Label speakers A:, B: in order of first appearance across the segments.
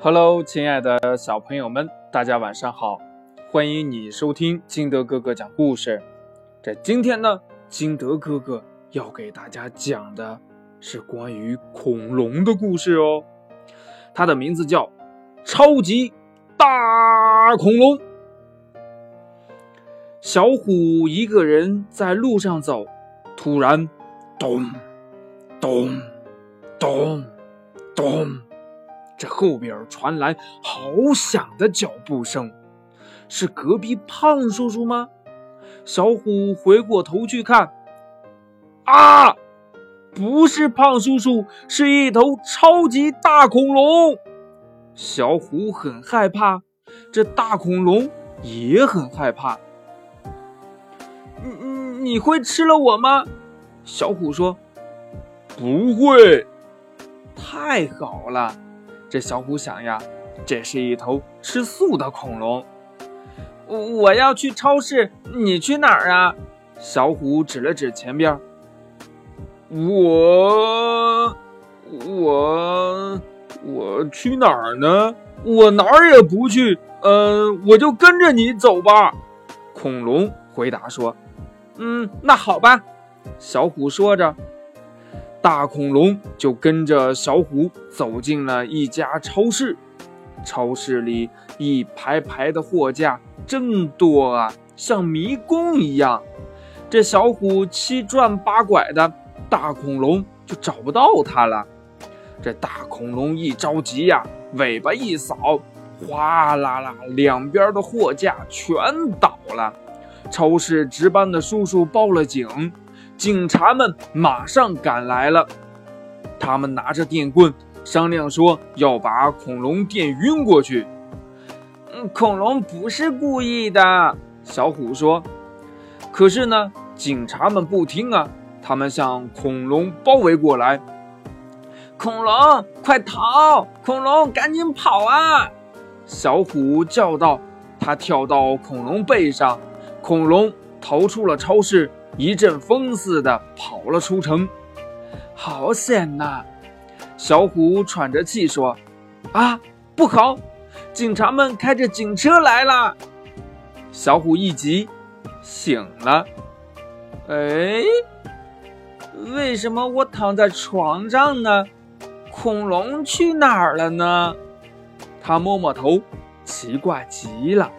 A: Hello，亲爱的小朋友们，大家晚上好！欢迎你收听金德哥哥讲故事。这今天呢，金德哥哥要给大家讲的是关于恐龙的故事哦。它的名字叫《超级大恐龙》。小虎一个人在路上走，突然，咚，咚，咚，咚。这后边传来好响的脚步声，是隔壁胖叔叔吗？小虎回过头去看，啊，不是胖叔叔，是一头超级大恐龙。小虎很害怕，这大恐龙也很害怕。你你你会吃了我吗？小虎说：“
B: 不会。”
A: 太好了。这小虎想呀，这是一头吃素的恐龙。我要去超市，你去哪儿啊？小虎指了指前边。
B: 我我我去哪儿呢？我哪儿也不去。嗯，我就跟着你走吧。
A: 恐龙回答说：“嗯，那好吧。”小虎说着。大恐龙就跟着小虎走进了一家超市，超市里一排排的货架真多啊，像迷宫一样。这小虎七转八拐的，大恐龙就找不到它了。这大恐龙一着急呀，尾巴一扫，哗啦啦，两边的货架全倒了。超市值班的叔叔报了警。警察们马上赶来了，他们拿着电棍商量说要把恐龙电晕过去。嗯，恐龙不是故意的，小虎说。可是呢，警察们不听啊，他们向恐龙包围过来。恐龙，快逃！恐龙，赶紧跑啊！小虎叫道。他跳到恐龙背上，恐龙逃出了超市。一阵风似的跑了出城，好险呐！小虎喘着气说：“啊，不好！警察们开着警车来了！”小虎一急，醒了。哎，为什么我躺在床上呢？恐龙去哪儿了呢？他摸摸头，奇怪极了。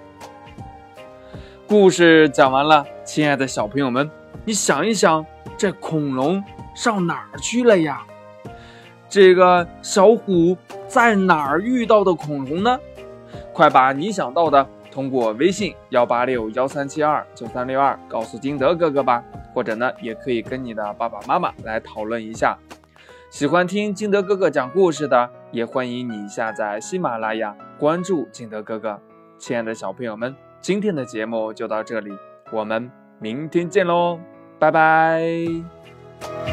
A: 故事讲完了，亲爱的小朋友们。你想一想，这恐龙上哪儿去了呀？这个小虎在哪儿遇到的恐龙呢？快把你想到的通过微信幺八六幺三七二九三六二告诉金德哥哥吧，或者呢，也可以跟你的爸爸妈妈来讨论一下。喜欢听金德哥哥讲故事的，也欢迎你下载喜马拉雅，关注金德哥哥。亲爱的小朋友们，今天的节目就到这里，我们。明天见喽，拜拜。